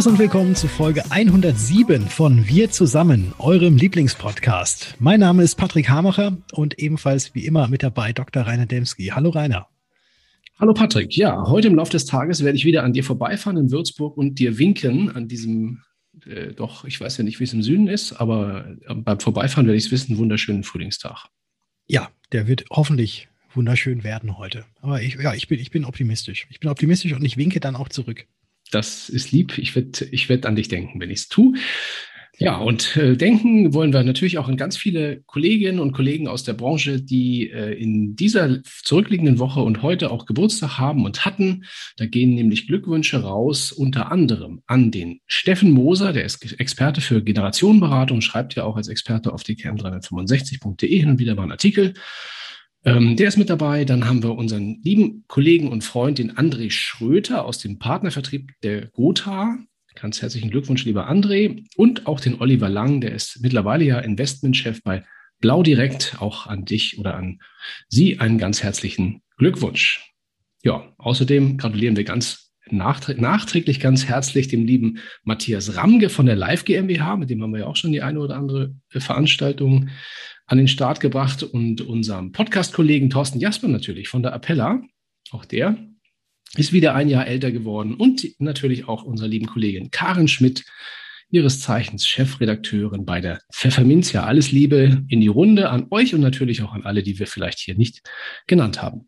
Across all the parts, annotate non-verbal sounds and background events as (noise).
Servus und willkommen zu Folge 107 von Wir zusammen, eurem Lieblingspodcast. Mein Name ist Patrick Hamacher und ebenfalls wie immer mit dabei Dr. Rainer Demski. Hallo Rainer. Hallo Patrick. Ja, heute im Laufe des Tages werde ich wieder an dir vorbeifahren in Würzburg und dir winken an diesem, äh, doch, ich weiß ja nicht, wie es im Süden ist, aber äh, beim Vorbeifahren werde ich es wissen, wunderschönen Frühlingstag. Ja, der wird hoffentlich wunderschön werden heute. Aber ich, ja, ich bin, ich bin optimistisch. Ich bin optimistisch und ich winke dann auch zurück. Das ist lieb. Ich werde ich werd an dich denken, wenn ich es tue. Ja, und äh, denken wollen wir natürlich auch an ganz viele Kolleginnen und Kollegen aus der Branche, die äh, in dieser zurückliegenden Woche und heute auch Geburtstag haben und hatten. Da gehen nämlich Glückwünsche raus, unter anderem an den Steffen Moser, der ist Experte für Generationenberatung, schreibt ja auch als Experte auf die km365.de hin und wieder mal einen Artikel. Ähm, der ist mit dabei. Dann haben wir unseren lieben Kollegen und Freund, den André Schröter aus dem Partnervertrieb der Gotha. Ganz herzlichen Glückwunsch, lieber André. Und auch den Oliver Lang, der ist mittlerweile ja Investmentchef bei Blau Direkt. Auch an dich oder an Sie einen ganz herzlichen Glückwunsch. Ja, außerdem gratulieren wir ganz nachträglich ganz herzlich dem lieben Matthias Ramge von der Live GmbH, mit dem haben wir ja auch schon die eine oder andere Veranstaltung an den Start gebracht und unserem Podcast-Kollegen Thorsten Jasper natürlich von der Appella, auch der ist wieder ein Jahr älter geworden und natürlich auch unserer lieben Kollegin Karen Schmidt, ihres Zeichens Chefredakteurin bei der Pfefferminzia. Alles Liebe in die Runde an euch und natürlich auch an alle, die wir vielleicht hier nicht genannt haben.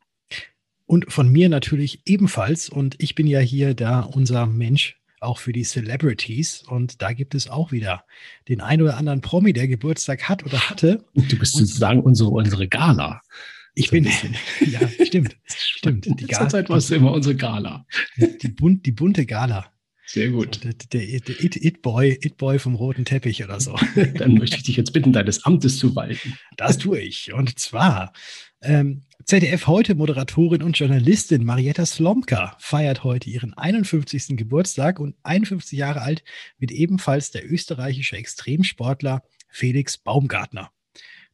Und von mir natürlich ebenfalls. Und ich bin ja hier da unser Mensch auch für die Celebrities. Und da gibt es auch wieder den einen oder anderen Promi, der Geburtstag hat oder hatte. Du bist sozusagen unsere, unsere Gala. Ich so bin, (laughs) ja, stimmt, stimmt. Die Gala. Zeit warst du immer unsere Gala. Die, bunt, die bunte Gala. Sehr gut. Der, der, der It-Boy It -Boy vom roten Teppich oder so. Dann möchte ich dich jetzt bitten, deines Amtes zu walten. Das tue ich. Und zwar ähm, ZDF heute Moderatorin und Journalistin Marietta Slomka feiert heute ihren 51. Geburtstag und 51 Jahre alt wird ebenfalls der österreichische Extremsportler Felix Baumgartner.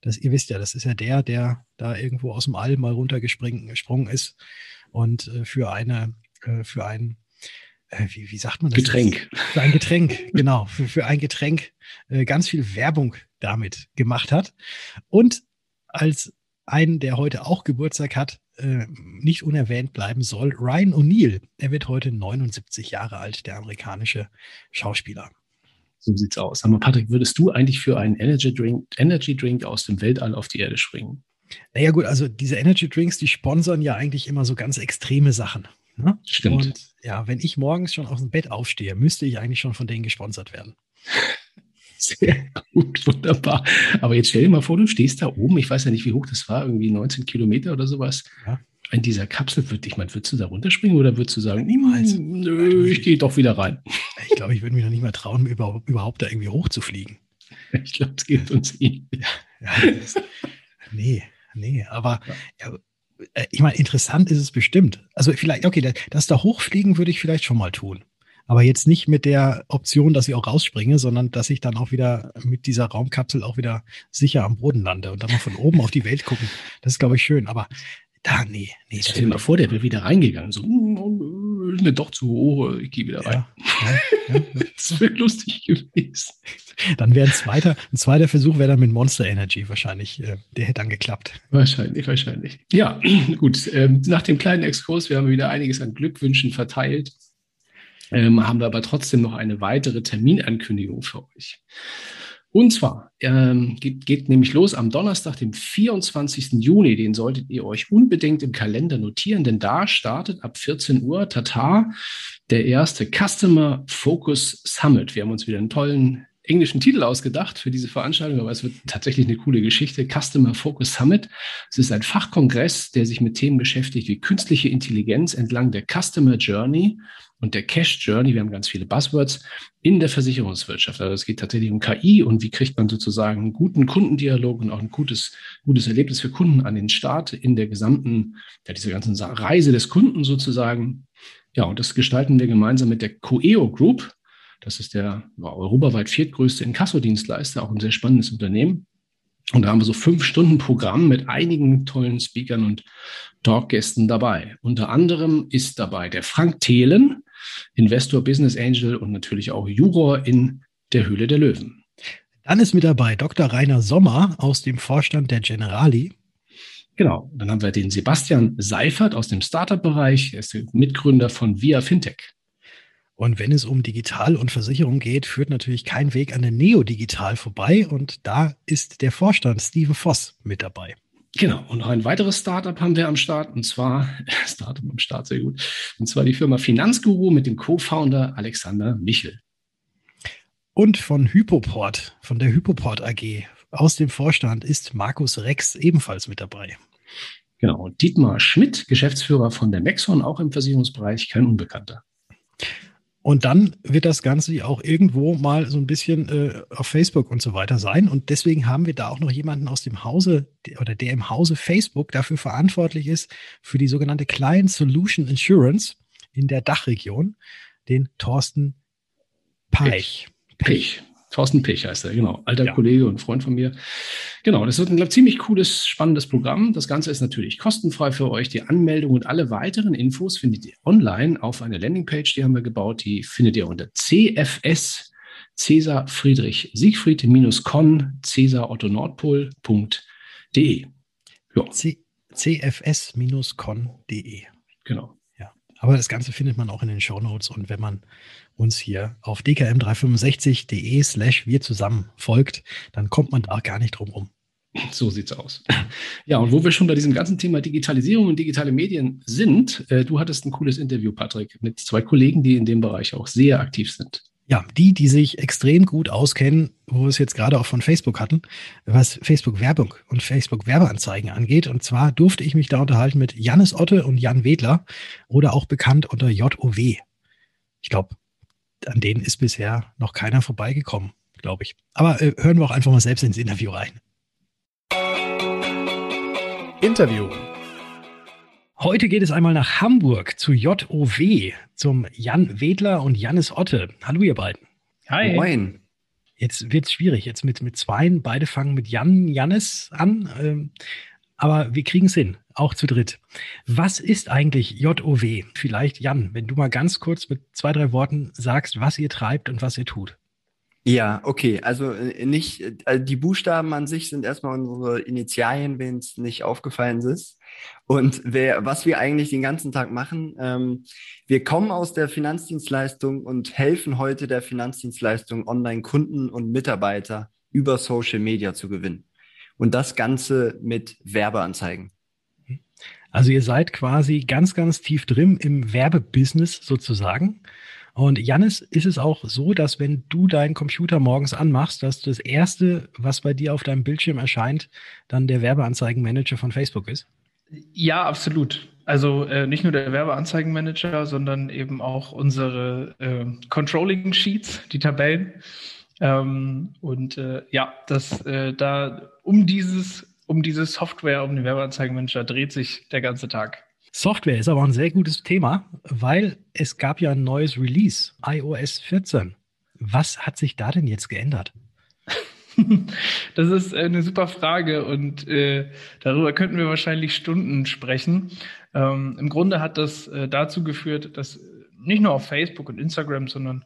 Das, ihr wisst ja, das ist ja der, der da irgendwo aus dem All mal runtergesprungen ist und äh, für eine, äh, für ein, äh, wie, wie sagt man das? Getränk. Jetzt? Für ein Getränk, (laughs) genau, für, für ein Getränk ganz viel Werbung damit gemacht hat. Und als einen, der heute auch Geburtstag hat, äh, nicht unerwähnt bleiben soll. Ryan O'Neill. Er wird heute 79 Jahre alt, der amerikanische Schauspieler. So sieht's aus. Aber Patrick, würdest du eigentlich für einen Energy Drink, Energy Drink aus dem Weltall auf die Erde springen? Naja, gut, also diese Energy Drinks, die sponsern ja eigentlich immer so ganz extreme Sachen. Ne? Stimmt. Und ja, wenn ich morgens schon aus dem Bett aufstehe, müsste ich eigentlich schon von denen gesponsert werden. Sehr gut, wunderbar. Aber jetzt stell dir mal vor, du stehst da oben, ich weiß ja nicht, wie hoch das war, irgendwie 19 Kilometer oder sowas. Ja. In dieser Kapsel, würd, ich meine, würdest du da runterspringen oder würdest du sagen, niemals, nö, ich gehe doch wieder rein? (laughs) Ich glaube, ich würde mich noch nicht mal trauen, überhaupt, überhaupt da irgendwie hochzufliegen. (laughs) Ich glaube, es geht uns eh. Ja, ja, nee, nee, aber ja. Äh, ich meine, interessant ist es bestimmt. Also vielleicht, okay, das, das da hochfliegen würde ich vielleicht schon mal tun aber jetzt nicht mit der Option, dass ich auch rausspringe, sondern dass ich dann auch wieder mit dieser Raumkapsel auch wieder sicher am Boden lande und dann mal von oben auf die Welt gucken. Das ist, glaube ich, schön. Aber da, nee, nee. Stell dir mal vor, der wäre wieder reingegangen. So, mir doch zu hoch, ich gehe wieder rein. Ja, ja, ja. (laughs) das wäre lustig gewesen. Dann wäre ein zweiter, ein zweiter Versuch wäre dann mit Monster Energy wahrscheinlich. Äh, der hätte dann geklappt. Wahrscheinlich, wahrscheinlich. Ja, (clears throat) gut. Ähm, nach dem kleinen Exkurs, wir haben wieder einiges an Glückwünschen verteilt ähm, haben wir aber trotzdem noch eine weitere Terminankündigung für euch. Und zwar ähm, geht, geht nämlich los am Donnerstag, dem 24. Juni. Den solltet ihr euch unbedingt im Kalender notieren, denn da startet ab 14 Uhr Tata der erste Customer Focus Summit. Wir haben uns wieder einen tollen englischen Titel ausgedacht für diese Veranstaltung, aber es wird tatsächlich eine coole Geschichte. Customer Focus Summit. Es ist ein Fachkongress, der sich mit Themen beschäftigt wie künstliche Intelligenz entlang der Customer Journey und der Cash Journey, wir haben ganz viele Buzzwords, in der Versicherungswirtschaft. Also es geht tatsächlich um KI und wie kriegt man sozusagen einen guten Kundendialog und auch ein gutes, gutes Erlebnis für Kunden an den Start in der gesamten, ja, dieser ganzen Reise des Kunden sozusagen. Ja, und das gestalten wir gemeinsam mit der Coeo Group. Das ist der europaweit viertgrößte Inkassodienstleister, auch ein sehr spannendes Unternehmen. Und da haben wir so fünf Stunden Programm mit einigen tollen Speakern und Talkgästen dabei. Unter anderem ist dabei der Frank Thelen, Investor, Business Angel und natürlich auch Juror in der Höhle der Löwen. Dann ist mit dabei Dr. Rainer Sommer aus dem Vorstand der Generali. Genau, dann haben wir den Sebastian Seifert aus dem Startup-Bereich. Er ist Mitgründer von Via Fintech. Und wenn es um Digital und Versicherung geht, führt natürlich kein Weg an der Neo Digital vorbei. Und da ist der Vorstand Steven Voss mit dabei. Genau, und noch ein weiteres Startup haben wir am Start, und zwar, (laughs) Startup am Start, sehr gut, und zwar die Firma Finanzguru mit dem Co-Founder Alexander Michel. Und von Hypoport, von der Hypoport AG, aus dem Vorstand ist Markus Rex ebenfalls mit dabei. Genau, und Dietmar Schmidt, Geschäftsführer von der Maxon, auch im Versicherungsbereich, kein Unbekannter. Und dann wird das Ganze auch irgendwo mal so ein bisschen äh, auf Facebook und so weiter sein. Und deswegen haben wir da auch noch jemanden aus dem Hause oder der im Hause Facebook dafür verantwortlich ist für die sogenannte Client Solution Insurance in der Dachregion, den Thorsten Peich. Pech. Pech. Thorsten Pech heißt er, genau. Alter ja. Kollege und Freund von mir. Genau, das wird ein glaub, ziemlich cooles, spannendes Programm. Das Ganze ist natürlich kostenfrei für euch. Die Anmeldung und alle weiteren Infos findet ihr online auf einer Landingpage, die haben wir gebaut. Die findet ihr unter CFS Cäsar Friedrich Siegfried Con Cäsar Otto Nordpol.de. CFS-con.de. Genau. Aber das Ganze findet man auch in den Show Notes und wenn man uns hier auf dkm365.de slash wir zusammen folgt, dann kommt man da gar nicht drum rum. So sieht's aus. Ja, und wo wir schon bei diesem ganzen Thema Digitalisierung und digitale Medien sind, äh, du hattest ein cooles Interview, Patrick, mit zwei Kollegen, die in dem Bereich auch sehr aktiv sind. Ja, die, die sich extrem gut auskennen, wo wir es jetzt gerade auch von Facebook hatten, was Facebook-Werbung und Facebook-Werbeanzeigen angeht. Und zwar durfte ich mich da unterhalten mit Jannis Otte und Jan Wedler oder auch bekannt unter JOW. Ich glaube, an denen ist bisher noch keiner vorbeigekommen, glaube ich. Aber äh, hören wir auch einfach mal selbst ins Interview rein. Interview. Heute geht es einmal nach Hamburg zu JOW, zum Jan Wedler und Jannis Otte. Hallo, ihr beiden. Hi. Moin. Jetzt wird es schwierig. Jetzt mit, mit zweien. Beide fangen mit Jan, Jannis an. Ähm, aber wir kriegen es hin, auch zu dritt. Was ist eigentlich JOW? Vielleicht, Jan, wenn du mal ganz kurz mit zwei, drei Worten sagst, was ihr treibt und was ihr tut. Ja, okay. Also äh, nicht, also die Buchstaben an sich sind erstmal unsere Initialien, wenn es nicht aufgefallen ist. Und wer, was wir eigentlich den ganzen Tag machen, ähm, wir kommen aus der Finanzdienstleistung und helfen heute der Finanzdienstleistung, Online-Kunden und Mitarbeiter über Social Media zu gewinnen. Und das Ganze mit Werbeanzeigen. Also ihr seid quasi ganz, ganz tief drin im Werbebusiness sozusagen. Und Janis, ist es auch so, dass wenn du deinen Computer morgens anmachst, dass das erste, was bei dir auf deinem Bildschirm erscheint, dann der Werbeanzeigenmanager von Facebook ist? Ja, absolut. Also äh, nicht nur der Werbeanzeigenmanager, sondern eben auch unsere äh, Controlling Sheets, die Tabellen. Ähm, und äh, ja, das äh, da um dieses, um diese Software, um den Werbeanzeigenmanager dreht sich der ganze Tag. Software ist aber ein sehr gutes Thema, weil es gab ja ein neues Release, iOS 14. Was hat sich da denn jetzt geändert? (laughs) Das ist eine super Frage und äh, darüber könnten wir wahrscheinlich Stunden sprechen. Ähm, Im Grunde hat das äh, dazu geführt, dass nicht nur auf Facebook und Instagram, sondern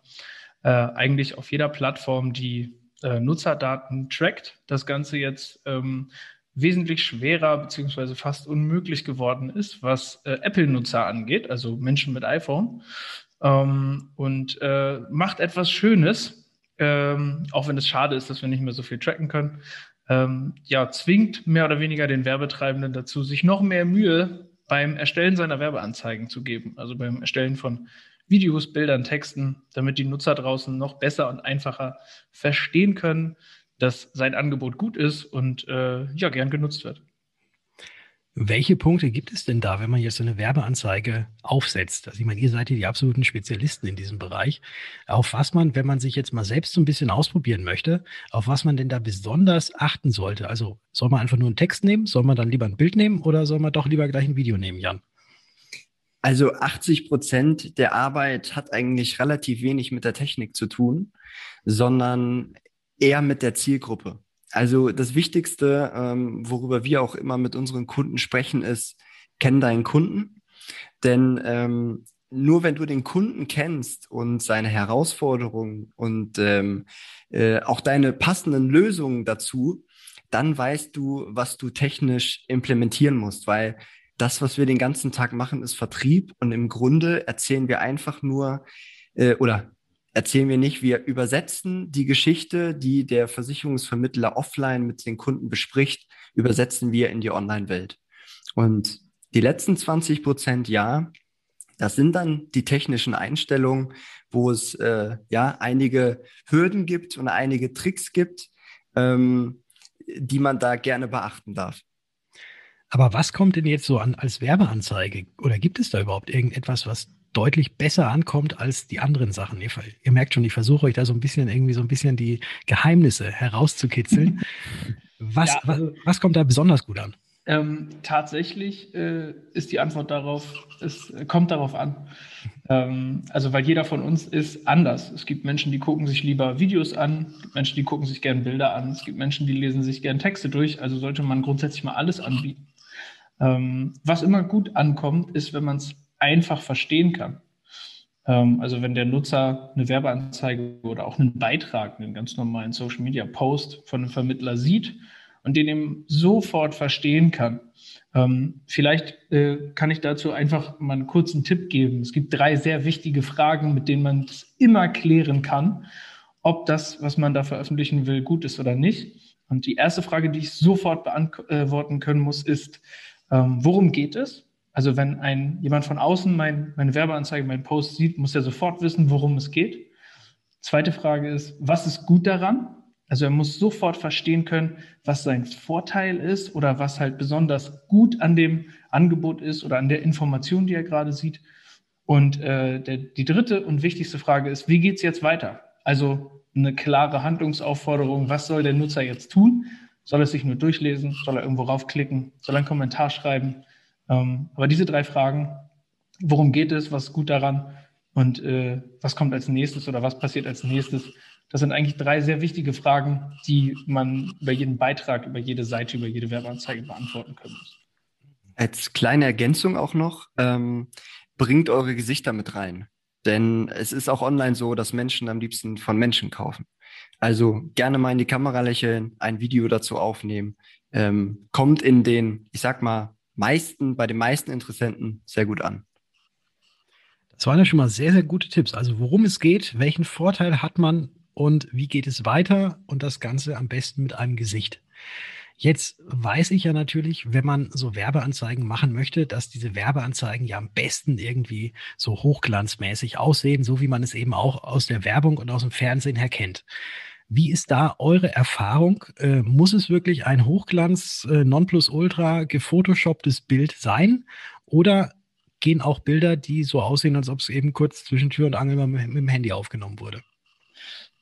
äh, eigentlich auf jeder Plattform, die äh, Nutzerdaten trackt, das Ganze jetzt ähm, wesentlich schwerer beziehungsweise fast unmöglich geworden ist, was äh, Apple-Nutzer angeht, also Menschen mit iPhone. Ähm, und äh, macht etwas Schönes, ähm, auch wenn es schade ist, dass wir nicht mehr so viel tracken können. Ähm, ja, zwingt mehr oder weniger den Werbetreibenden dazu, sich noch mehr Mühe beim Erstellen seiner Werbeanzeigen zu geben, also beim Erstellen von Videos, Bildern, Texten, damit die Nutzer draußen noch besser und einfacher verstehen können, dass sein Angebot gut ist und äh, ja, gern genutzt wird. Welche Punkte gibt es denn da, wenn man jetzt so eine Werbeanzeige aufsetzt? Also ich meine, ihr seid ja die absoluten Spezialisten in diesem Bereich. Auf was man, wenn man sich jetzt mal selbst so ein bisschen ausprobieren möchte, auf was man denn da besonders achten sollte? Also soll man einfach nur einen Text nehmen? Soll man dann lieber ein Bild nehmen oder soll man doch lieber gleich ein Video nehmen, Jan? Also 80 Prozent der Arbeit hat eigentlich relativ wenig mit der Technik zu tun, sondern eher mit der Zielgruppe. Also das Wichtigste, ähm, worüber wir auch immer mit unseren Kunden sprechen, ist, kenn deinen Kunden. Denn ähm, nur wenn du den Kunden kennst und seine Herausforderungen und ähm, äh, auch deine passenden Lösungen dazu, dann weißt du, was du technisch implementieren musst, weil das, was wir den ganzen Tag machen, ist Vertrieb und im Grunde erzählen wir einfach nur äh, oder erzählen wir nicht, wir übersetzen die Geschichte, die der Versicherungsvermittler offline mit den Kunden bespricht, übersetzen wir in die Online-Welt. Und die letzten 20 Prozent, ja, das sind dann die technischen Einstellungen, wo es äh, ja einige Hürden gibt und einige Tricks gibt, ähm, die man da gerne beachten darf. Aber was kommt denn jetzt so an als Werbeanzeige? Oder gibt es da überhaupt irgendetwas, was deutlich besser ankommt als die anderen Sachen. Ihr, ihr, merkt schon, ich versuche euch da so ein bisschen irgendwie so ein bisschen die Geheimnisse herauszukitzeln. (laughs) Was, ja, also, was, was, kommt da besonders gut an? Ähm, tatsächlich äh, ist die Antwort darauf, es kommt darauf an. Ähm, also, weil jeder von uns ist anders. Es gibt Menschen, die gucken sich lieber Videos an, es gibt Menschen, die gucken sich gerne Bilder an, es gibt Menschen, die lesen sich gerne Texte durch. Also sollte man grundsätzlich mal alles anbieten. Ähm, was immer gut ankommt, ist, wenn man es einfach verstehen kann. Ähm, also wenn der Nutzer eine Werbeanzeige oder auch einen Beitrag, einen ganz normalen Social Media Post von einem Vermittler sieht und den eben sofort verstehen kann. Ähm, vielleicht äh, kann ich dazu einfach mal einen kurzen Tipp geben. Es gibt drei sehr wichtige Fragen, mit denen man es immer klären kann, ob das, was man da veröffentlichen will, gut ist oder nicht. Und die erste Frage, die ich sofort beantworten können muss, ist, ähm, worum geht es? Also wenn ein, jemand von außen mein, meine Werbeanzeige, meinen Post sieht, muss er sofort wissen, worum es geht. Zweite Frage ist, was ist gut daran? Also er muss sofort verstehen können, was sein Vorteil ist oder was halt besonders gut an dem Angebot ist oder an der Information, die er gerade sieht. Und äh, der, die dritte und wichtigste Frage ist, wie geht's jetzt weiter? Also eine klare Handlungsaufforderung, was soll der Nutzer jetzt tun? Soll er sich nur durchlesen? Soll er irgendwo raufklicken? Soll er einen Kommentar schreiben? Ähm, aber diese drei Fragen, worum geht es, was ist gut daran und äh, was kommt als nächstes oder was passiert als nächstes, das sind eigentlich drei sehr wichtige Fragen, die man über jeden Beitrag, über jede Seite, über jede Werbeanzeige beantworten können muss. Als kleine Ergänzung auch noch, ähm, bringt eure Gesichter mit rein. Denn es ist auch online so, dass Menschen am liebsten von Menschen kaufen. Also gerne mal in die Kamera lächeln, ein Video dazu aufnehmen. Ähm, kommt in den, ich sag mal, meisten, bei den meisten Interessenten sehr gut an. Das waren ja schon mal sehr, sehr gute Tipps. Also worum es geht, welchen Vorteil hat man und wie geht es weiter und das Ganze am besten mit einem Gesicht. Jetzt weiß ich ja natürlich, wenn man so Werbeanzeigen machen möchte, dass diese Werbeanzeigen ja am besten irgendwie so hochglanzmäßig aussehen, so wie man es eben auch aus der Werbung und aus dem Fernsehen her kennt. Wie ist da eure Erfahrung? Äh, muss es wirklich ein Hochglanz äh, Nonplusultra gefotoshopptes Bild sein? Oder gehen auch Bilder, die so aussehen, als ob es eben kurz zwischen Tür und Angel mit, mit dem Handy aufgenommen wurde?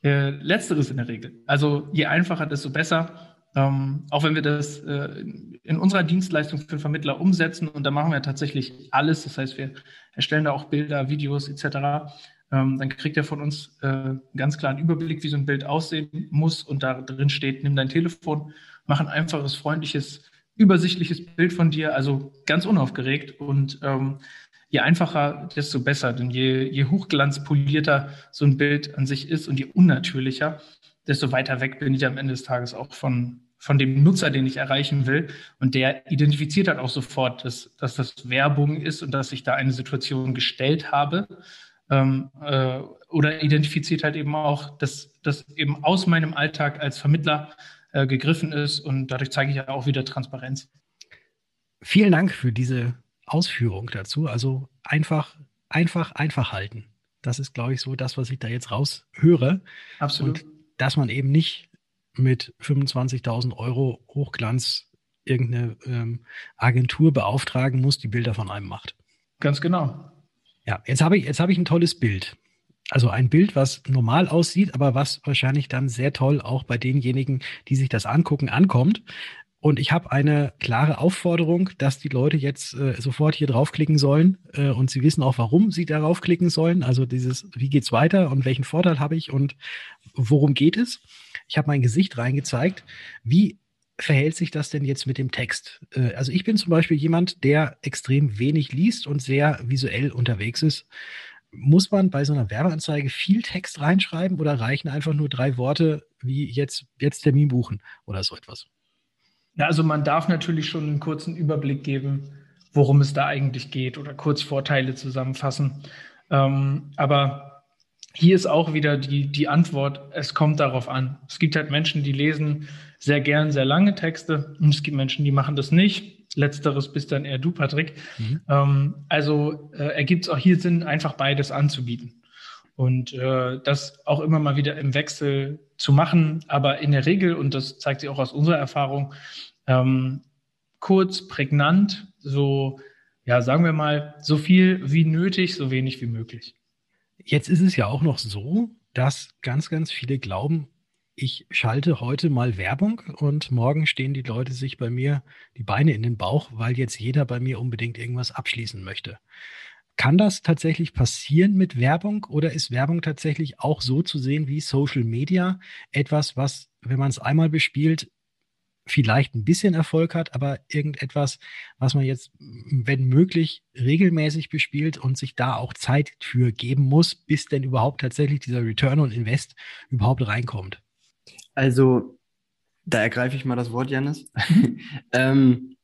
Äh, letzteres in der Regel. Also je einfacher, desto besser. Ähm, auch wenn wir das äh, in unserer Dienstleistung für Vermittler umsetzen und da machen wir tatsächlich alles. Das heißt, wir erstellen da auch Bilder, Videos etc ähm, dann kriegt er von uns äh, einen ganz klaren Überblick, wie so ein Bild aussehen muss. Und da drin steht, nimm dein Telefon, mach ein einfaches, freundliches, übersichtliches Bild von dir, also ganz unaufgeregt. Und ähm, je einfacher, desto besser. Denn je, je hochglanzpolierter so ein Bild an sich ist und je unnatürlicher, desto weiter weg bin ich am Ende des Tages auch von, von dem Nutzer, den ich erreichen will. Und der identifiziert halt auch sofort, dass, dass das Werbung ist und dass ich da eine Situation gestellt habe ähm, äh, oder identifiziert halt eben auch, dass das eben aus meinem Alltag als Vermittler äh, gegriffen ist und dadurch zeige ich ja auch wieder Transparenz. Vielen Dank für diese Ausführung dazu. Also einfach, einfach, einfach halten. Das ist, glaube ich, so das, was ich da jetzt raushöre. Absolut. Und dass man eben nicht mit 25.000 Euro Hochglanz irgendeine ähm, Agentur beauftragen muss, die Bilder von einem macht. Ganz genau. Ja, jetzt habe ich, jetzt habe ich ein tolles Bild. Also ein Bild, was normal aussieht, aber was wahrscheinlich dann sehr toll auch bei denjenigen, die sich das angucken, ankommt. Und ich habe eine klare Aufforderung, dass die Leute jetzt äh, sofort hier draufklicken sollen äh, und sie wissen auch, warum sie darauf klicken sollen. Also dieses, wie geht's weiter und welchen Vorteil habe ich und worum geht es? Ich habe mein Gesicht reingezeigt. Wie verhält sich das denn jetzt mit dem Text? Äh, also ich bin zum Beispiel jemand, der extrem wenig liest und sehr visuell unterwegs ist. Muss man bei so einer Werbeanzeige viel Text reinschreiben oder reichen einfach nur drei Worte wie jetzt, jetzt Termin buchen oder so etwas? Ja, also man darf natürlich schon einen kurzen Überblick geben, worum es da eigentlich geht oder kurz Vorteile zusammenfassen. Ähm, aber hier ist auch wieder die, die Antwort, es kommt darauf an. Es gibt halt Menschen, die lesen sehr gern sehr lange Texte und es gibt Menschen, die machen das nicht. Letzteres bist dann eher du, Patrick. Mhm. Ähm, also äh, ergibt es auch hier Sinn, einfach beides anzubieten. Und äh, das auch immer mal wieder im Wechsel zu machen. Aber in der Regel, und das zeigt sich auch aus unserer Erfahrung, ähm, kurz, prägnant, so, ja, sagen wir mal, so viel wie nötig, so wenig wie möglich. Jetzt ist es ja auch noch so, dass ganz, ganz viele glauben, ich schalte heute mal Werbung und morgen stehen die Leute sich bei mir die Beine in den Bauch, weil jetzt jeder bei mir unbedingt irgendwas abschließen möchte. Kann das tatsächlich passieren mit Werbung oder ist Werbung tatsächlich auch so zu sehen wie Social Media? Etwas, was, wenn man es einmal bespielt, vielleicht ein bisschen Erfolg hat, aber irgendetwas, was man jetzt, wenn möglich, regelmäßig bespielt und sich da auch Zeit für geben muss, bis denn überhaupt tatsächlich dieser Return on Invest überhaupt reinkommt. Also, da ergreife ich mal das Wort, Janis. (laughs) ähm,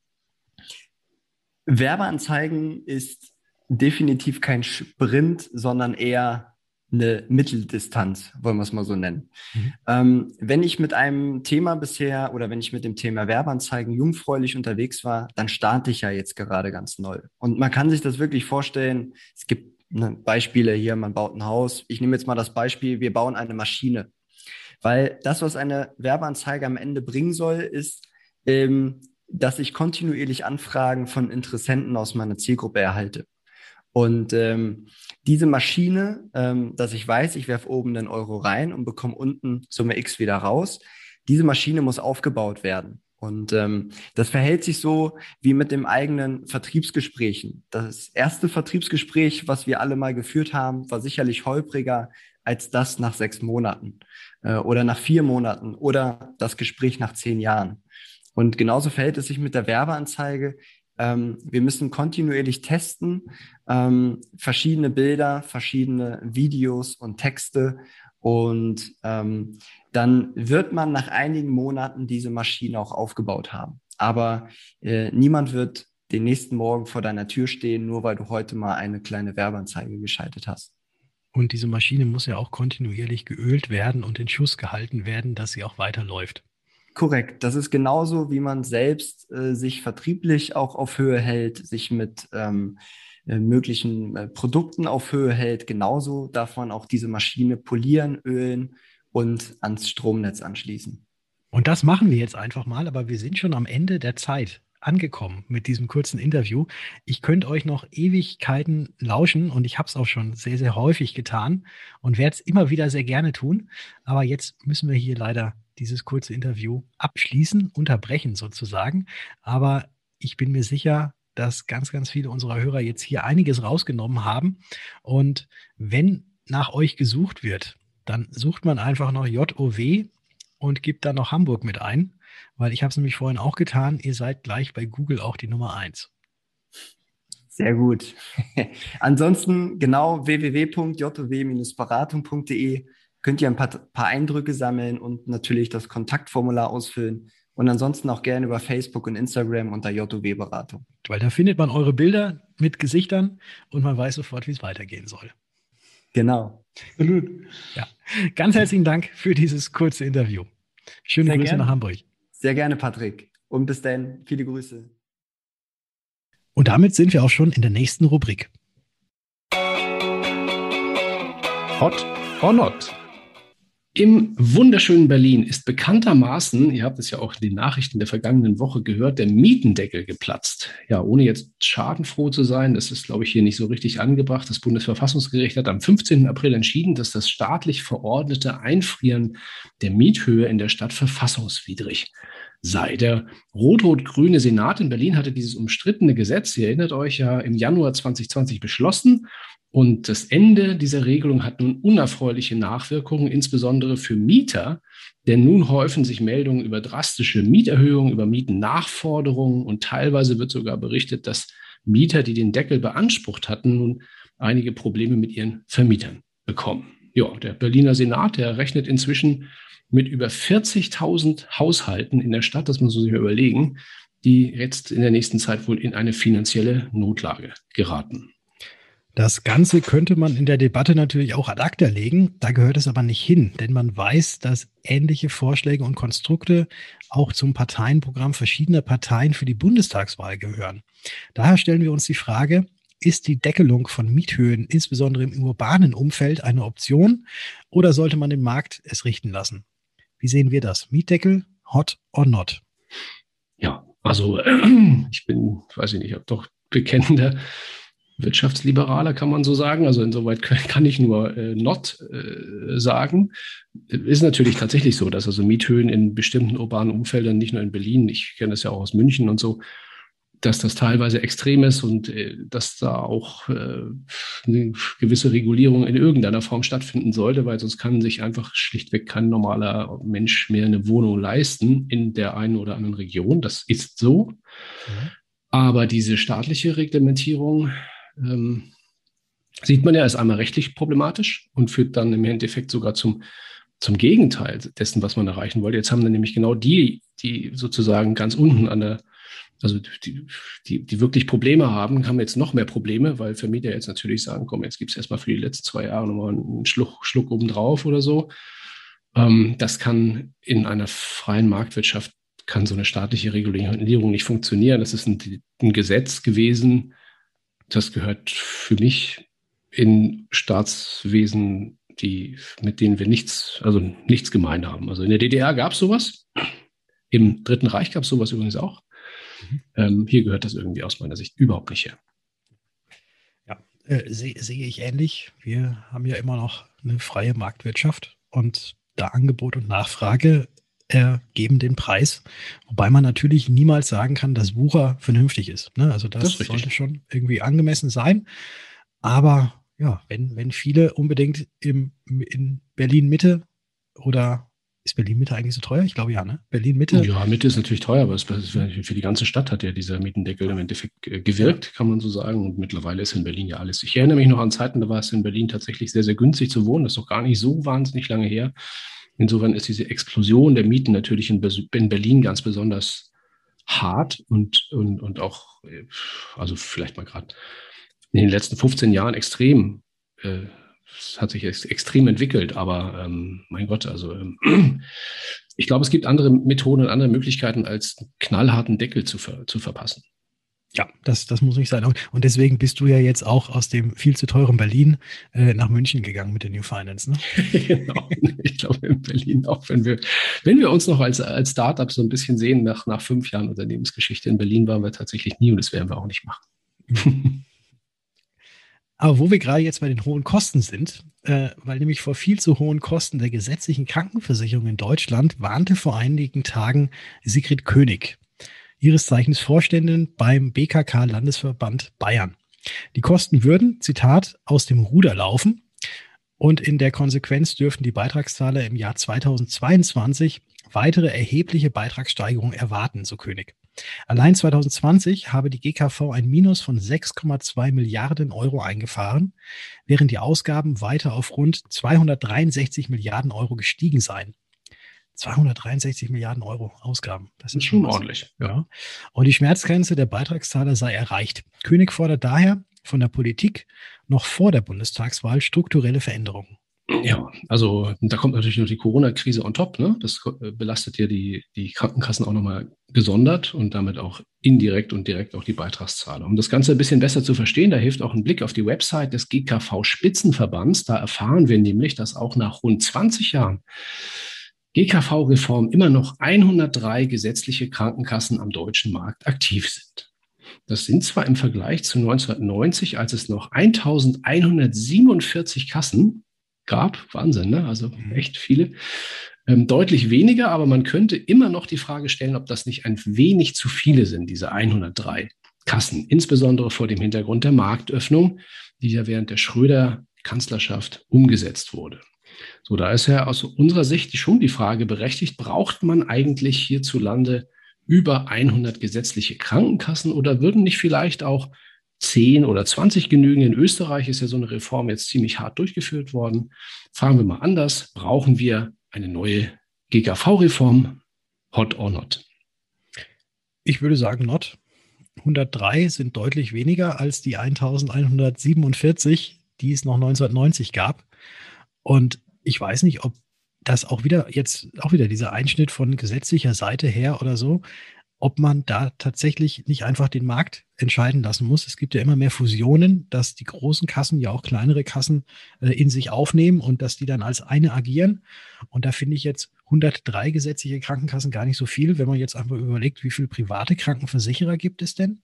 Werbeanzeigen ist definitiv kein Sprint, sondern eher eine Mitteldistanz, wollen wir es mal so nennen. Mhm. Ähm, wenn ich mit einem Thema bisher oder wenn ich mit dem Thema Werbeanzeigen jungfräulich unterwegs war, dann starte ich ja jetzt gerade ganz neu. Und man kann sich das wirklich vorstellen, es gibt ne, Beispiele hier, man baut ein Haus. Ich nehme jetzt mal das Beispiel, wir bauen eine Maschine. Weil das, was eine Werbeanzeige am Ende bringen soll, ist, ähm, dass ich kontinuierlich Anfragen von Interessenten aus meiner Zielgruppe erhalte. Und ähm, diese Maschine, ähm, dass ich weiß, ich werfe oben einen Euro rein und bekomme unten Summe X wieder raus, diese Maschine muss aufgebaut werden. Und ähm, das verhält sich so wie mit dem eigenen Vertriebsgesprächen. Das erste Vertriebsgespräch, was wir alle mal geführt haben, war sicherlich holpriger als das nach sechs Monaten äh, oder nach vier Monaten oder das Gespräch nach zehn Jahren. Und genauso verhält es sich mit der Werbeanzeige. Ähm, wir müssen kontinuierlich testen, ähm, verschiedene Bilder, verschiedene Videos und Texte. Und ähm, dann wird man nach einigen Monaten diese Maschine auch aufgebaut haben. Aber äh, niemand wird den nächsten Morgen vor deiner Tür stehen, nur weil du heute mal eine kleine Werbeanzeige geschaltet hast. Und diese Maschine muss ja auch kontinuierlich geölt werden und in Schuss gehalten werden, dass sie auch weiterläuft. Korrekt. Das ist genauso, wie man selbst äh, sich vertrieblich auch auf Höhe hält, sich mit ähm, äh, möglichen äh, Produkten auf Höhe hält. Genauso darf man auch diese Maschine polieren, ölen und ans Stromnetz anschließen. Und das machen wir jetzt einfach mal, aber wir sind schon am Ende der Zeit angekommen mit diesem kurzen Interview. Ich könnte euch noch Ewigkeiten lauschen und ich habe es auch schon sehr, sehr häufig getan und werde es immer wieder sehr gerne tun. Aber jetzt müssen wir hier leider dieses kurze Interview abschließen, unterbrechen sozusagen. Aber ich bin mir sicher, dass ganz, ganz viele unserer Hörer jetzt hier einiges rausgenommen haben. Und wenn nach euch gesucht wird, dann sucht man einfach noch JOW und gibt dann noch Hamburg mit ein, weil ich habe es nämlich vorhin auch getan. Ihr seid gleich bei Google auch die Nummer eins. Sehr gut. (laughs) Ansonsten genau www.jow-beratung.de könnt ihr ein paar, paar Eindrücke sammeln und natürlich das Kontaktformular ausfüllen. Und ansonsten auch gerne über Facebook und Instagram unter JOW-Beratung. Weil da findet man eure Bilder mit Gesichtern und man weiß sofort, wie es weitergehen soll. Genau. Ja. Ganz herzlichen Dank für dieses kurze Interview. Schöne Sehr Grüße gerne. nach Hamburg. Sehr gerne, Patrick. Und bis dann. Viele Grüße. Und damit sind wir auch schon in der nächsten Rubrik. Hot or not? Im wunderschönen Berlin ist bekanntermaßen, ihr habt es ja auch in den Nachrichten der vergangenen Woche gehört, der Mietendeckel geplatzt. Ja, ohne jetzt schadenfroh zu sein, das ist, glaube ich, hier nicht so richtig angebracht. Das Bundesverfassungsgericht hat am 15. April entschieden, dass das staatlich verordnete Einfrieren der Miethöhe in der Stadt verfassungswidrig sei. Der rot-rot-grüne Senat in Berlin hatte dieses umstrittene Gesetz, ihr erinnert euch ja, im Januar 2020 beschlossen Und das Ende dieser Regelung hat nun unerfreuliche Nachwirkungen, insbesondere für Mieter, denn nun häufen sich Meldungen über drastische Mieterhöhungen, über Mietennachforderungen und teilweise wird sogar berichtet, dass Mieter, die den Deckel beansprucht hatten, nun einige Probleme mit ihren Vermietern bekommen. Ja, der Berliner Senat, der rechnet inzwischen mit über 40.000 Haushalten in der Stadt, das muss man sich überlegen, die jetzt in der nächsten Zeit wohl in eine finanzielle Notlage geraten. Das Ganze könnte man in der Debatte natürlich auch ad acta legen. Da gehört es aber nicht hin, denn man weiß, dass ähnliche Vorschläge und Konstrukte auch zum Parteienprogramm verschiedener Parteien für die Bundestagswahl gehören. Daher stellen wir uns die Frage, ist die Deckelung von Miethöhen, insbesondere im urbanen Umfeld, eine Option oder sollte man den Markt es richten lassen? Wie sehen wir das? Mietdeckel, hot or not? Ja, also (clears throat) ich bin, weiß ich nicht, doch bekennender Wirtschaftsliberaler, kann man so sagen. Also insoweit (laughs) kann ich nur äh, not äh, sagen. Ist natürlich tatsächlich so, dass also Miethöhen in bestimmten urbanen Umfeldern, nicht nur in Berlin, ich kenne das ja auch aus München und so, dass das teilweise extrem ist und äh, dass da auch äh, eine gewisse Regulierung in irgendeiner Form stattfinden sollte, weil sonst kann sich einfach schlichtweg kein normaler Mensch mehr eine Wohnung leisten in der einen oder anderen Region. Das ist so. Mhm. Aber diese staatliche Reglementierung ähm, sieht man ja, ist einmal rechtlich problematisch und führt dann im Endeffekt sogar zum, zum Gegenteil dessen, was man erreichen wollte. Jetzt haben dann nämlich genau die, die sozusagen ganz unten an der, also die, die, die wirklich Probleme haben, haben jetzt noch mehr Probleme, weil Vermieter jetzt natürlich sagen, komm, jetzt gibt es erstmal für die letzten zwei Jahre nochmal einen Schluck, Schluck obendrauf oder so. Ähm, das kann in einer freien Marktwirtschaft, kann so eine staatliche Regulierung nicht funktionieren. Das ist ein, ein Gesetz gewesen, das gehört für mich in Staatswesen, die, mit denen wir nichts, also nichts gemein haben. Also in der DDR gab es sowas. Im Dritten Reich gab es sowas übrigens auch. Mhm. Ähm, hier gehört das irgendwie aus meiner Sicht überhaupt nicht her. Ja, äh, sehe seh ich ähnlich. Wir haben ja immer noch eine freie Marktwirtschaft und da Angebot und Nachfrage ergeben den Preis. Wobei man natürlich niemals sagen kann, dass Wucher vernünftig ist. Ne? Also das, das sollte schon irgendwie angemessen sein. Aber ja, wenn, wenn viele unbedingt im, in Berlin Mitte oder ist Berlin Mitte eigentlich so teuer? Ich glaube ja, ne? Berlin Mitte. Ja, Mitte ist natürlich teuer, aber es, für die ganze Stadt hat ja dieser Mietendeckel im Endeffekt gewirkt, kann man so sagen. Und mittlerweile ist in Berlin ja alles. Ich erinnere mich noch an Zeiten, da war es in Berlin tatsächlich sehr, sehr günstig zu wohnen. Das ist doch gar nicht so wahnsinnig lange her. Insofern ist diese Explosion der Mieten natürlich in, in Berlin ganz besonders hart und, und, und auch, äh, also vielleicht mal gerade in den letzten 15 Jahren extrem, äh, es hat sich ex extrem entwickelt, aber ähm, mein Gott, also ähm, ich glaube, es gibt andere Methoden und andere Möglichkeiten, als knallharten Deckel zu, ver zu verpassen. Ja, das, das muss nicht sein. Und deswegen bist du ja jetzt auch aus dem viel zu teuren Berlin äh, nach München gegangen mit der New Finance, ne? (laughs) genau. Ich glaube, in Berlin auch, wenn wir, wenn wir uns noch als, als Startup so ein bisschen sehen, nach, nach fünf Jahren Unternehmensgeschichte in Berlin waren wir tatsächlich nie und das werden wir auch nicht machen. (laughs) Aber wo wir gerade jetzt bei den hohen Kosten sind, äh, weil nämlich vor viel zu hohen Kosten der gesetzlichen Krankenversicherung in Deutschland warnte vor einigen Tagen Sigrid König ihres Zeichens Vorständin beim BKK Landesverband Bayern. Die Kosten würden, Zitat, aus dem Ruder laufen und in der Konsequenz dürften die Beitragszahler im Jahr 2022 weitere erhebliche Beitragssteigerungen erwarten, so König. Allein 2020 habe die GKV ein Minus von 6,2 Milliarden Euro eingefahren, während die Ausgaben weiter auf rund 263 Milliarden Euro gestiegen seien. 263 Milliarden Euro Ausgaben. Das ist schon ordentlich. Ja. Und die Schmerzgrenze der Beitragszahler sei erreicht. König fordert daher von der Politik noch vor der Bundestagswahl strukturelle Veränderungen. Ja, also da kommt natürlich noch die Corona-Krise on top. Ne? Das äh, belastet ja die, die Krankenkassen auch nochmal gesondert und damit auch indirekt und direkt auch die Beitragszahler. Um das Ganze ein bisschen besser zu verstehen, da hilft auch ein Blick auf die Website des GKV-Spitzenverbands. Da erfahren wir nämlich, dass auch nach rund 20 Jahren GKV-Reform immer noch 103 gesetzliche Krankenkassen am deutschen Markt aktiv sind. Das sind zwar im Vergleich zu 1990, als es noch 1147 Kassen gab, Wahnsinn, ne? also mhm. echt viele, ähm, deutlich weniger, aber man könnte immer noch die Frage stellen, ob das nicht ein wenig zu viele sind, diese 103 Kassen, insbesondere vor dem Hintergrund der Marktöffnung, die ja während der Schröder-Kanzlerschaft umgesetzt wurde. So, da ist ja aus unserer Sicht schon die Frage berechtigt, braucht man eigentlich hierzulande über 100 gesetzliche Krankenkassen oder würden nicht vielleicht auch 10 oder 20 genügen? In Österreich ist ja so eine Reform jetzt ziemlich hart durchgeführt worden. Fragen wir mal anders, brauchen wir eine neue GKV-Reform? Hot or not? Ich würde sagen, not. 103 sind deutlich weniger als die 1147, die es noch 1990 gab. Und ich weiß nicht, ob das auch wieder jetzt auch wieder dieser Einschnitt von gesetzlicher Seite her oder so, ob man da tatsächlich nicht einfach den Markt entscheiden lassen muss. Es gibt ja immer mehr Fusionen, dass die großen Kassen ja auch kleinere Kassen äh, in sich aufnehmen und dass die dann als eine agieren. Und da finde ich jetzt 103 gesetzliche Krankenkassen gar nicht so viel, wenn man jetzt einfach überlegt, wie viele private Krankenversicherer gibt es denn?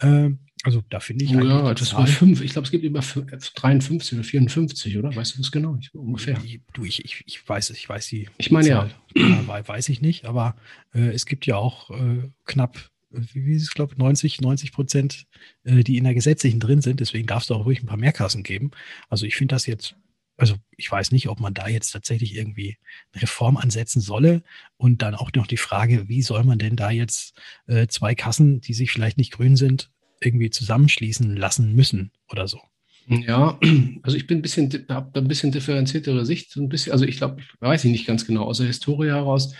Ähm, also da finde ich. Oh, ja, das war fünf. Ich glaube, es gibt über 53 oder 54, oder? Weißt du das genau? Ich, ungefähr. Du, ich, ich, ich weiß es, ich weiß die. Ich meine ja. ja. Weiß ich nicht, aber äh, es gibt ja auch äh, knapp, wie ist es, glaube 90, 90 Prozent, äh, die in der gesetzlichen drin sind. Deswegen darfst du auch ruhig ein paar mehr Kassen geben. Also ich finde das jetzt also ich weiß nicht, ob man da jetzt tatsächlich irgendwie eine Reform ansetzen solle. Und dann auch noch die Frage, wie soll man denn da jetzt äh, zwei Kassen, die sich vielleicht nicht grün sind, irgendwie zusammenschließen lassen müssen oder so? Ja, (clears throat) also ich bin ein bisschen, habe da ein bisschen differenziertere Sicht. Ein bisschen, also ich glaube, ich weiß ich nicht ganz genau aus der Historie heraus.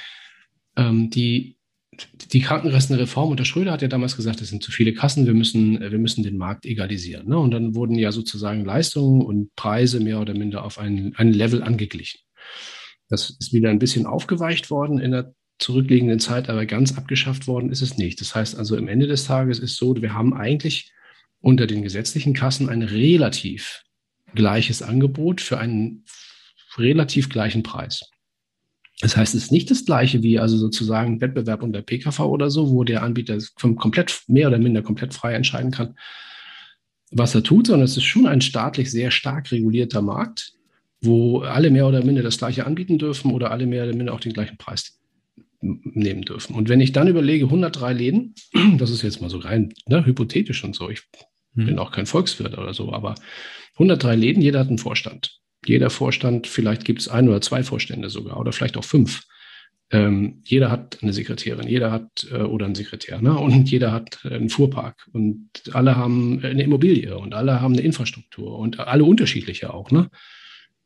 Ähm, die die Krankenkassenreform unter Schröder hat ja damals gesagt, es sind zu viele Kassen, wir müssen, wir müssen den Markt egalisieren. Ne? Und dann wurden ja sozusagen Leistungen und Preise mehr oder minder auf ein, ein Level angeglichen. Das ist wieder ein bisschen aufgeweicht worden in der zurückliegenden Zeit, aber ganz abgeschafft worden ist es nicht. Das heißt also, am Ende des Tages ist so, wir haben eigentlich unter den gesetzlichen Kassen ein relativ gleiches Angebot für einen relativ gleichen Preis. Das heißt, es ist nicht das gleiche wie also sozusagen Wettbewerb unter PKV oder so, wo der Anbieter komplett mehr oder minder komplett frei entscheiden kann, was er tut, sondern es ist schon ein staatlich sehr stark regulierter Markt, wo alle mehr oder minder das gleiche anbieten dürfen oder alle mehr oder minder auch den gleichen Preis nehmen dürfen. Und wenn ich dann überlege, 103 Läden, (clears throat) das ist jetzt mal so rein ne, hypothetisch und so, ich hm. bin auch kein Volkswirt oder so, aber 103 Läden, jeder hat einen Vorstand jeder Vorstand, vielleicht gibt es ein oder zwei Vorstände sogar oder vielleicht auch fünf. Ähm, jeder hat eine Sekretärin, jeder hat äh, oder einen Sekretär, ne? und (laughs) jeder hat einen Fuhrpark und alle haben eine Immobilie und alle haben eine Infrastruktur und alle unterschiedliche auch. Ne?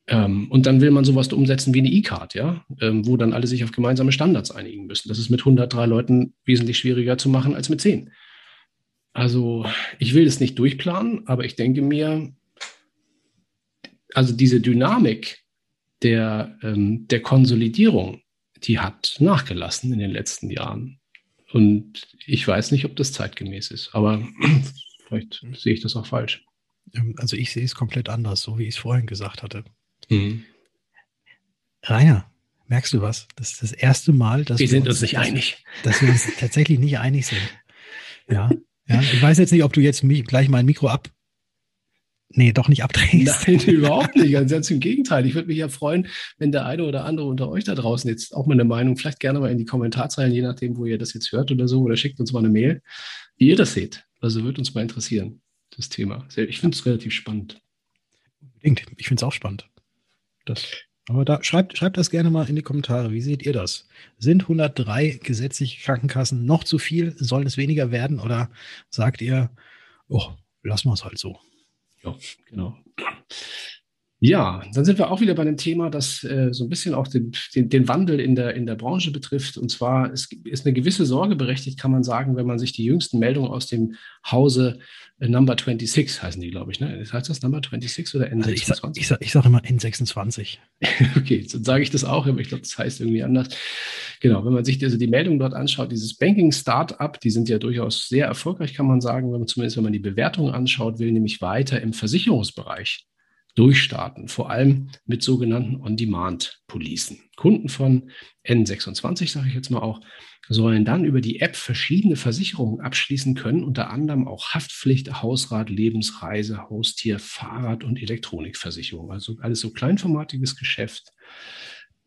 Ähm, und dann will man sowas umsetzen wie eine E-Card, ja, ähm, wo dann alle sich auf gemeinsame Standards einigen müssen. Das ist mit 103 Leuten wesentlich schwieriger zu machen als mit 10. Also ich will das nicht durchplanen, aber ich denke mir, also diese Dynamik der, ähm, der Konsolidierung, die hat nachgelassen in den letzten Jahren. Und ich weiß nicht, ob das zeitgemäß ist, aber (clears throat) vielleicht sehe ich das auch falsch. Ähm, also ich sehe es komplett anders, so wie ich es vorhin gesagt hatte. Mhm. Rainer, merkst du was? Das ist das erste Mal, dass wir, wir sind uns, uns nicht einig. Dass wir uns tatsächlich nicht einig sind. Ja, ja. Ich weiß jetzt nicht, ob du jetzt mich gleich mein Mikro ab Nee, doch nicht abdrehst. Nein, (laughs) überhaupt nicht. Also ganz im Gegenteil. Ich würde mich ja freuen, wenn der eine oder andere unter euch da draußen jetzt auch mal eine Meinung, vielleicht gerne mal in die Kommentarzeilen, je nachdem, wo ihr das jetzt hört oder so, oder schickt uns mal eine Mail, wie ihr das seht. Also würde uns mal interessieren, das Thema. Ich finde es relativ spannend. Unbedingt. Ich finde es auch spannend. Das, aber da schreibt, schreibt das gerne mal in die Kommentare. Wie seht ihr das? Sind 103 gesetzliche Krankenkassen noch zu viel? Sollen es weniger werden? Oder sagt ihr, oh, lassen wir es halt so? Ja, genau. Ja, dann sind wir auch wieder bei einem Thema, das äh, so ein bisschen auch den, den, den, Wandel in der, in der Branche betrifft. Und zwar es ist eine gewisse Sorge berechtigt, kann man sagen, wenn man sich die jüngsten Meldungen aus dem Hause äh, Number 26 heißen die, glaube ich. Ne? Heißt das Number 26 oder N26? Also ich sage ich sag, ich sag immer N26. (laughs) okay, dann sage ich das auch, aber ich glaube, das heißt irgendwie anders. Genau, wenn man sich also die Meldung dort anschaut, dieses Banking-Startup, die sind ja durchaus sehr erfolgreich, kann man sagen, wenn man zumindest, wenn man die Bewertung anschaut, will nämlich weiter im Versicherungsbereich durchstarten, vor allem mit sogenannten On-Demand-Policen. Kunden von N26, sage ich jetzt mal auch, sollen dann über die App verschiedene Versicherungen abschließen können, unter anderem auch Haftpflicht, Hausrat, Lebensreise, Haustier, Fahrrad und Elektronikversicherung. Also alles so kleinformatiges Geschäft,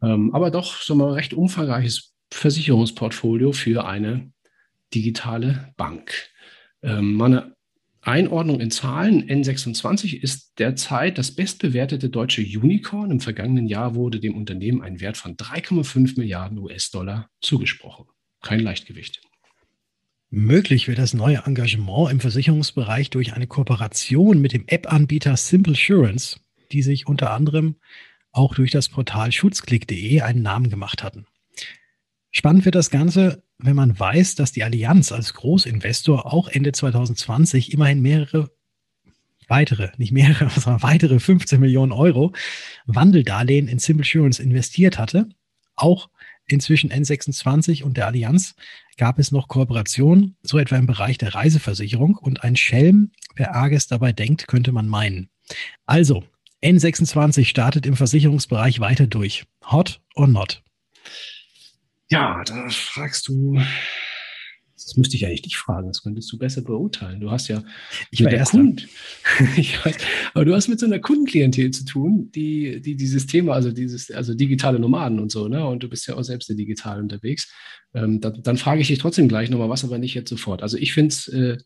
ähm, aber doch so mal recht umfangreiches Versicherungsportfolio für eine digitale Bank. Ähm, meine Einordnung in Zahlen, N26 ist derzeit das bestbewertete deutsche Unicorn. Im vergangenen Jahr wurde dem Unternehmen ein Wert von 3,5 Milliarden US-Dollar zugesprochen. Kein Leichtgewicht. Möglich wird das neue Engagement im Versicherungsbereich durch eine Kooperation mit dem App-Anbieter Simple Assurance, die sich unter anderem auch durch das Portal schutzklick.de einen Namen gemacht hatten. Spannend wird das Ganze, wenn man weiß, dass die Allianz als Großinvestor auch Ende 2020 immerhin mehrere weitere, nicht mehrere, (laughs) sondern weitere 15 Millionen Euro Wandeldarlehen in Simple Assurance investiert hatte. Auch inzwischen N26 und der Allianz gab es noch Kooperationen, so etwa im Bereich der Reiseversicherung und ein Schelm, wer arges dabei denkt, könnte man meinen. Also, N26 startet im Versicherungsbereich weiter durch. Hot or not? Ja, da fragst du, das müsste ich eigentlich dich fragen, das könntest du besser beurteilen. Du hast ja ich mit der Kunden, (laughs) ich weiß, aber du hast mit so einer Kundenklientel zu tun, die, die dieses Thema, also dieses, also digitale Nomaden und so, ne? Und du bist ja auch selbst digital unterwegs. Ähm, da, dann frage ich dich trotzdem gleich nochmal was, aber nicht jetzt sofort. Also ich finde es, äh,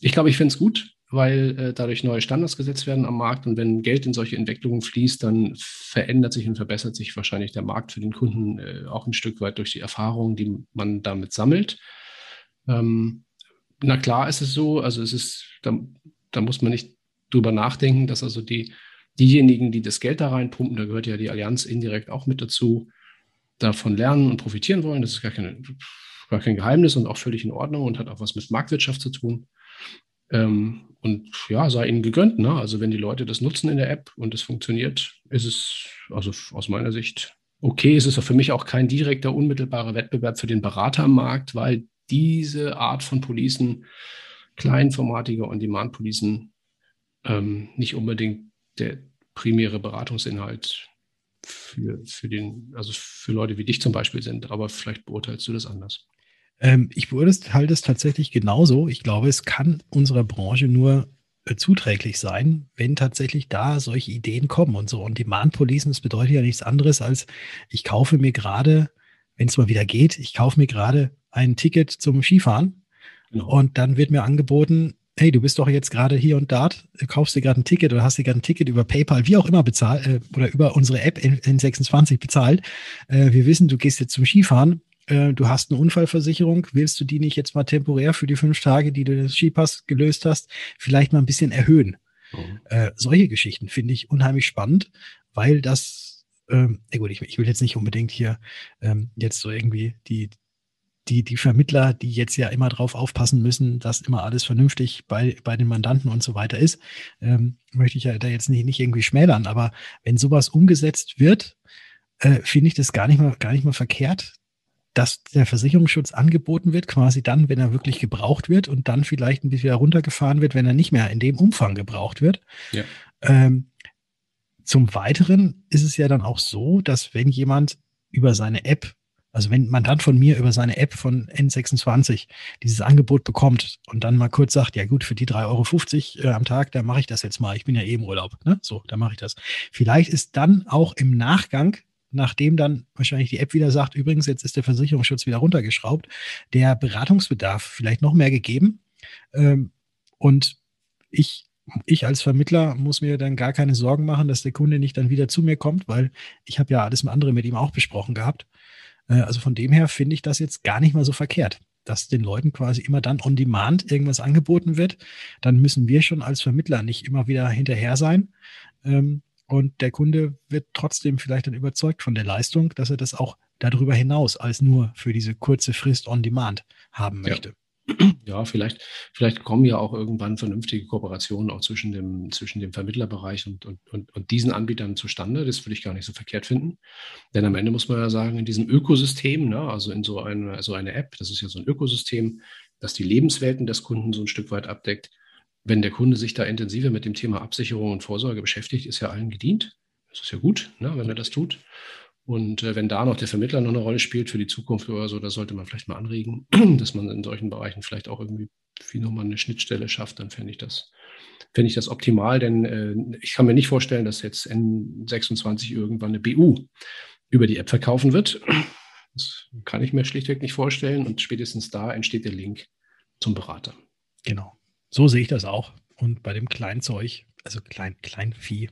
ich glaube, ich finde es gut, weil äh, dadurch neue Standards gesetzt werden am Markt und wenn Geld in solche Entwicklungen fließt, dann verändert sich und verbessert sich wahrscheinlich der Markt für den Kunden äh, auch ein Stück weit durch die Erfahrungen, die man damit sammelt. Ähm, na klar ist es so, also es ist, da, da muss man nicht drüber nachdenken, dass also die, diejenigen, die das Geld da reinpumpen, da gehört ja die Allianz indirekt auch mit dazu, davon lernen und profitieren wollen. Das ist gar, keine, gar kein Geheimnis und auch völlig in Ordnung und hat auch was mit Marktwirtschaft zu tun. Ähm, und ja, sei ihnen gegönnt. Ne? Also wenn die Leute das nutzen in der App und es funktioniert, ist es also aus meiner Sicht okay. Es ist für mich auch kein direkter, unmittelbarer Wettbewerb für den Berater am Markt, weil diese Art von Policen, kleinformatige On-Demand-Policen, ähm, nicht unbedingt der primäre Beratungsinhalt für, für den, also für Leute wie dich zum Beispiel sind, aber vielleicht beurteilst du das anders. Ähm, ich beurteile es tatsächlich genauso. Ich glaube, es kann unserer Branche nur äh, zuträglich sein, wenn tatsächlich da solche Ideen kommen und so. Und Demand-Policen, das bedeutet ja nichts anderes als, ich kaufe mir gerade, wenn es mal wieder geht, ich kaufe mir gerade ein Ticket zum Skifahren genau. und dann wird mir angeboten, hey, du bist doch jetzt gerade hier und dort, kaufst dir gerade ein Ticket oder hast dir gerade ein Ticket über PayPal, wie auch immer bezahlt äh, oder über unsere App N26 bezahlt. Äh, wir wissen, du gehst jetzt zum Skifahren, äh, du hast eine Unfallversicherung, willst du die nicht jetzt mal temporär für die fünf Tage, die du das Skipass gelöst hast, vielleicht mal ein bisschen erhöhen? Mhm. Äh, solche Geschichten finde ich unheimlich spannend, weil das, ähm, ja gut, ich, ich, will jetzt nicht unbedingt hier ähm, jetzt so irgendwie die, die, die Vermittler, die jetzt ja immer drauf aufpassen müssen, dass immer alles vernünftig bei, bei den Mandanten und so weiter ist, ähm, möchte ich ja da jetzt nicht, nicht irgendwie schmälern. Aber wenn sowas umgesetzt wird, äh, finde ich das gar nicht mal, gar nicht mal verkehrt, dass der Versicherungsschutz angeboten wird, quasi dann, wenn er wirklich gebraucht wird und dann vielleicht ein bisschen runtergefahren wird, wenn er nicht mehr in dem Umfang gebraucht wird. Ja. Ähm, zum Weiteren ist es ja dann auch so, dass wenn jemand über seine App also wenn man dann von mir über seine App von N26 dieses Angebot bekommt und dann mal kurz sagt, ja gut, für die 3,50 Euro äh, am Tag, da mache ich das jetzt mal. Ich bin ja eh im Urlaub. Ne? So, da mache ich das. Vielleicht ist dann auch im Nachgang, nachdem dann wahrscheinlich die App wieder sagt, übrigens, jetzt ist der Versicherungsschutz wieder runtergeschraubt, der Beratungsbedarf vielleicht noch mehr gegeben. Ähm, und ich ich als Vermittler muss mir dann gar keine Sorgen machen, dass der Kunde nicht dann wieder zu mir kommt, weil ich habe ja alles andere mit ihm auch besprochen gehabt. Äh, also von dem her finde ich das jetzt gar nicht mal so verkehrt, dass den Leuten quasi immer dann on demand irgendwas angeboten wird. Dann müssen wir schon als Vermittler nicht immer wieder hinterher sein. Und der Kunde wird trotzdem vielleicht dann überzeugt von der Leistung, dass er das auch darüber hinaus als nur für diese kurze Frist on demand haben möchte. Ja. Ja, vielleicht, vielleicht kommen ja auch irgendwann vernünftige Kooperationen auch zwischen dem, zwischen dem Vermittlerbereich und, und, und, und diesen Anbietern zustande. Das würde ich gar nicht so verkehrt finden. Denn am Ende muss man ja sagen, in diesem Ökosystem, ne, also in so eine, so eine App, das ist ja so ein Ökosystem, das die Lebenswelten des Kunden so ein Stück weit abdeckt. Wenn der Kunde sich da intensiver mit dem Thema Absicherung und Vorsorge beschäftigt, ist ja allen gedient. Das ist ja gut, ne, wenn er das tut. Und äh, wenn da noch der Vermittler noch eine Rolle spielt für die Zukunft oder so, da sollte man vielleicht mal anregen, (clears throat) dass man in solchen Bereichen vielleicht auch irgendwie wie nochmal eine Schnittstelle schafft, dann fände ich das, fände ich das optimal, denn äh, ich kann mir nicht vorstellen, dass jetzt N26 irgendwann eine BU über die App verkaufen wird. Das kann ich mir schlichtweg nicht vorstellen und spätestens da entsteht der Link zum Berater. Genau. So sehe ich das auch. Und bei dem Kleinzeug, also Klein, Kleinvieh,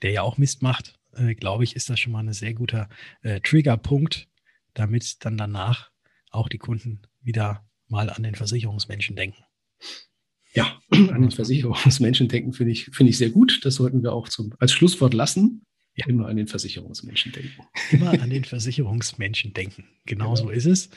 der ja auch Mist macht, äh, glaube ich, ist das schon mal ein sehr guter äh, Triggerpunkt, damit dann danach auch die Kunden wieder mal an den Versicherungsmenschen denken. Ja, (clears throat) an den Versicherungsmenschen denken finde ich, finde ich sehr gut. Das sollten wir auch zum, als Schlusswort lassen. Ja. Immer an den Versicherungsmenschen denken. (laughs) Immer an den Versicherungsmenschen denken. Genau, genau, so ist es.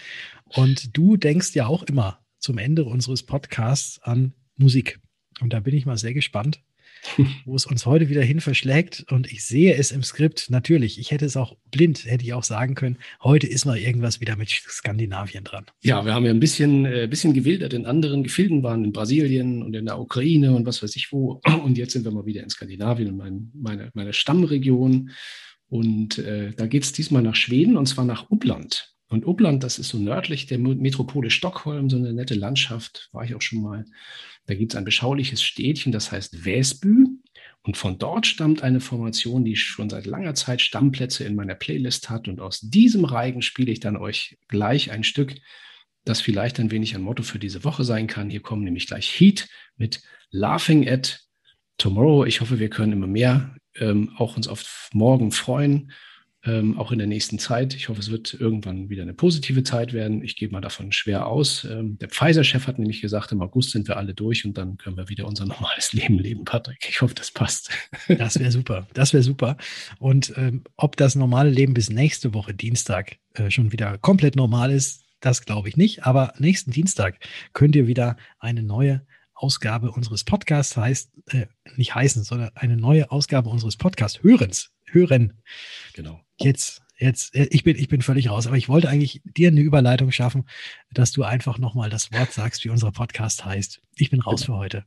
Und du denkst ja auch immer zum Ende unseres Podcasts an Musik. Und da bin ich mal sehr gespannt, (laughs) wo es uns heute wieder hin verschlägt. Und ich sehe es im Skript. Natürlich, ich hätte es auch blind, hätte ich auch sagen können. Heute ist mal irgendwas wieder mit Skandinavien dran. Ja, wir haben ja ein bisschen, äh, bisschen gewildert in anderen Gefilden, waren in Brasilien und in der Ukraine und was weiß ich wo. (clears throat) Und jetzt sind wir mal wieder in Skandinavien und mein, meine, meine Stammregion. Und äh, da geht es diesmal nach Schweden und zwar nach Uppland. Und Uppland, das ist so nördlich der Metropole Stockholm, so eine nette Landschaft, war ich auch schon mal. Da gibt es ein beschauliches Städtchen, das heißt Väsby. Und von dort stammt eine Formation, die schon seit langer Zeit Stammplätze in meiner Playlist hat. Und aus diesem Reigen spiele ich dann euch gleich ein Stück, das vielleicht ein wenig ein Motto für diese Woche sein kann. Hier kommen nämlich gleich Heat mit Laughing at Tomorrow. Ich hoffe, wir können immer mehr ähm, auch uns auf morgen freuen ähm, auch in der nächsten Zeit. Ich hoffe, es wird irgendwann wieder eine positive Zeit werden. Ich gehe mal davon schwer aus. Ähm, der Pfizer-Chef hat nämlich gesagt, im August sind wir alle durch und dann können wir wieder unser (laughs) normales Leben leben, Patrick. Ich hoffe, das passt. Das wäre super. Das wäre super. Und ähm, ob das normale Leben bis nächste Woche Dienstag äh, schon wieder komplett normal ist, das glaube ich nicht. Aber nächsten Dienstag könnt ihr wieder eine neue Ausgabe unseres Podcasts heißt, äh, nicht heißen, sondern eine neue Ausgabe unseres Podcasts hörens, hören. Genau. Jetzt, jetzt, äh, ich bin, ich bin völlig raus, aber ich wollte eigentlich dir eine Überleitung schaffen, dass du einfach nochmal das Wort sagst, wie unser Podcast heißt. Ich bin raus für heute.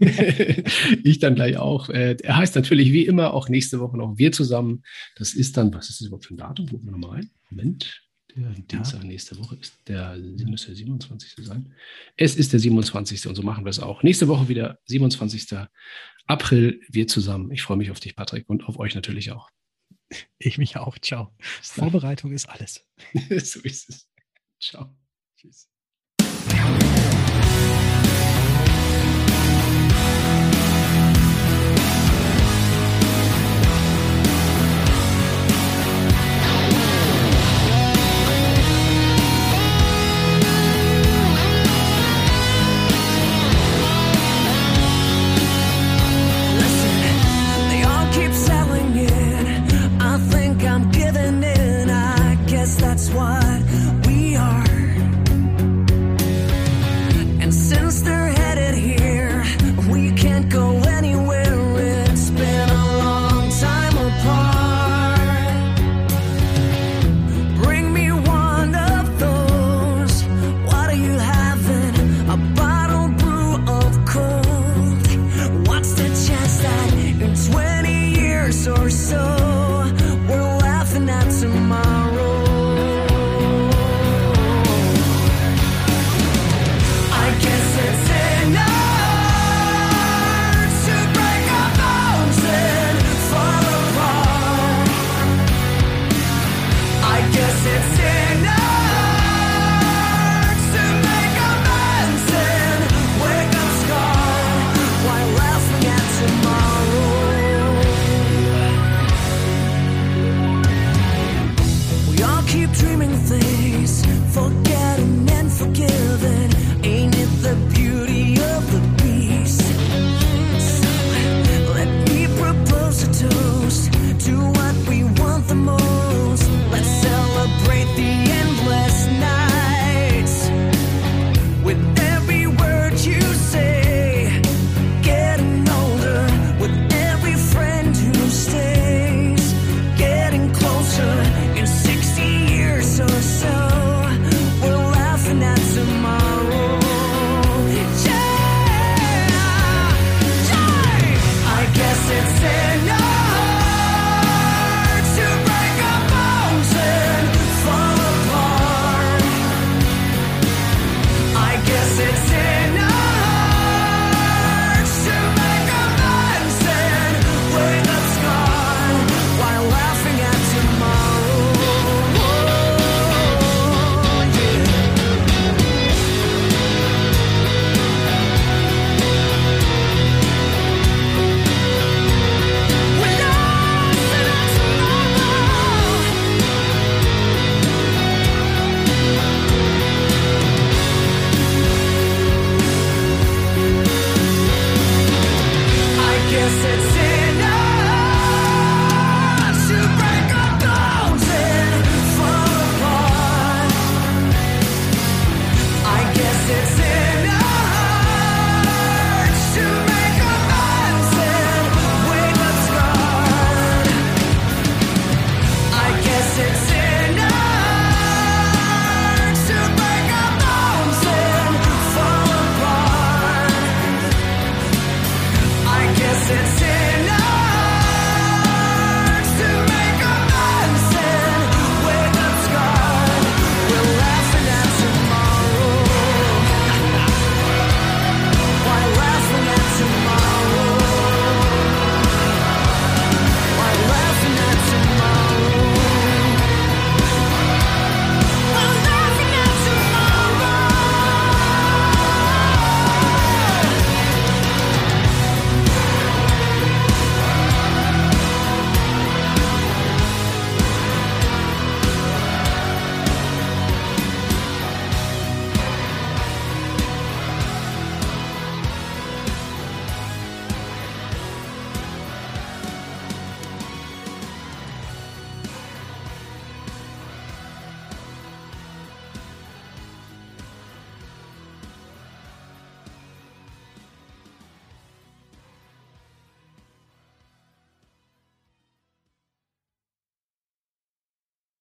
(laughs) ich dann gleich auch. Äh, er heißt natürlich wie immer auch nächste Woche noch wir zusammen. Das ist dann, was ist das überhaupt für ein Datum? Gucken wir nochmal rein. Moment. Der Dienstag nächste Woche ist der, muss der 27. sein. Es ist der 27. und so machen wir es auch. Nächste Woche wieder 27. April, wir zusammen. Ich freue mich auf dich, Patrick, und auf euch natürlich auch. Ich mich auch. Ciao. Vorbereitung ist alles. (laughs) so ist es. Ciao. Tschüss.